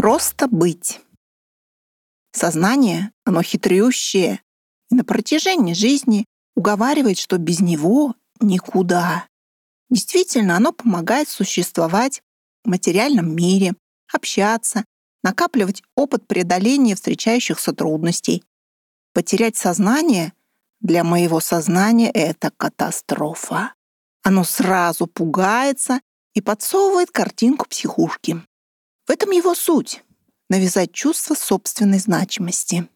Просто быть. Сознание, оно хитрющее, и на протяжении жизни уговаривает, что без него никуда. Действительно, оно помогает существовать в материальном мире, общаться, накапливать опыт преодоления встречающихся трудностей. Потерять сознание для моего сознания — это катастрофа. Оно сразу пугается и подсовывает картинку психушки. В этом его суть — навязать чувство собственной значимости,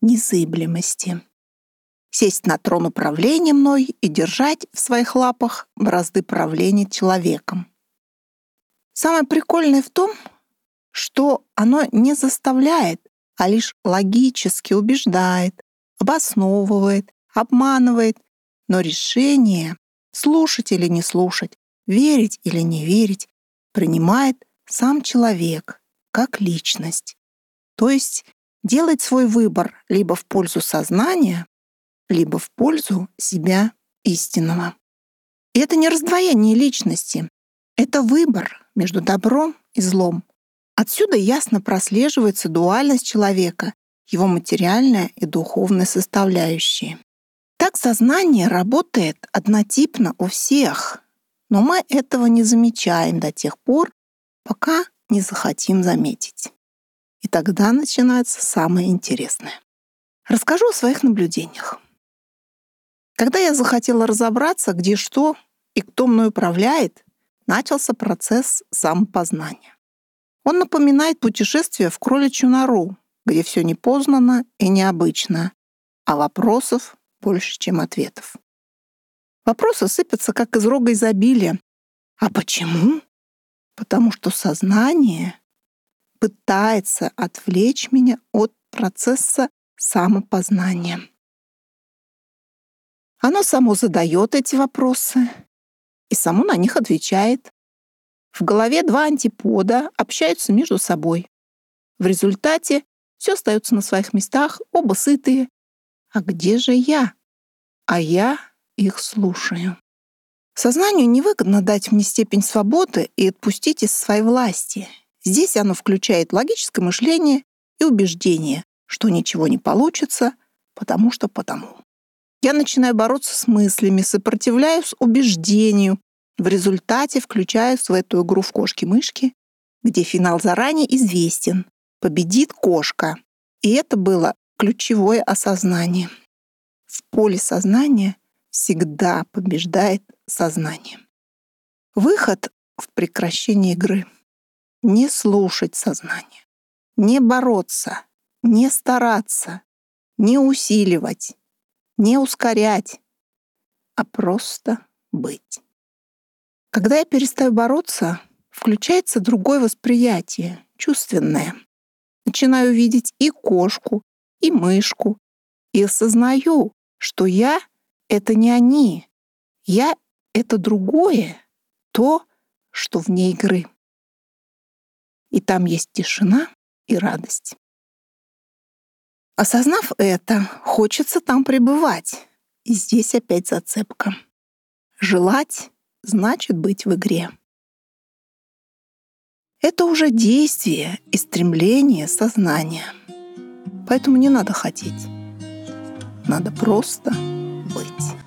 незыблемости. Сесть на трон управления мной и держать в своих лапах бразды правления человеком. Самое прикольное в том, что оно не заставляет, а лишь логически убеждает, обосновывает, обманывает, но решение слушать или не слушать, верить или не верить, принимает сам человек как личность. То есть делает свой выбор либо в пользу сознания, либо в пользу себя истинного. И это не раздвоение личности, это выбор между добром и злом. Отсюда ясно прослеживается дуальность человека, его материальная и духовная составляющие. Так сознание работает однотипно у всех, но мы этого не замечаем до тех пор, пока не захотим заметить. И тогда начинается самое интересное. Расскажу о своих наблюдениях. Когда я захотела разобраться, где что и кто мной управляет, начался процесс самопознания. Он напоминает путешествие в кроличью нору, где все непознано и необычно, а вопросов больше, чем ответов. Вопросы сыпятся, как из рога изобилия. А почему? Потому что сознание пытается отвлечь меня от процесса самопознания. Оно само задает эти вопросы и само на них отвечает. В голове два антипода общаются между собой. В результате все остается на своих местах, оба сытые. А где же я? А я их слушаю. Сознанию невыгодно дать мне степень свободы и отпустить из своей власти. Здесь оно включает логическое мышление и убеждение, что ничего не получится, потому что потому. Я начинаю бороться с мыслями, сопротивляюсь убеждению. В результате включаюсь в эту игру в кошки-мышки, где финал заранее известен. Победит кошка. И это было ключевое осознание. В поле сознания всегда побеждает сознание. Выход в прекращение игры. Не слушать сознание, не бороться, не стараться, не усиливать, не ускорять, а просто быть. Когда я перестаю бороться, включается другое восприятие, чувственное. Начинаю видеть и кошку, и мышку, и осознаю, что я — это не они, я — это другое, то, что вне игры. И там есть тишина и радость. Осознав это, хочется там пребывать. И здесь опять зацепка. Желать значит быть в игре. Это уже действие и стремление сознания. Поэтому не надо хотеть. Надо просто быть.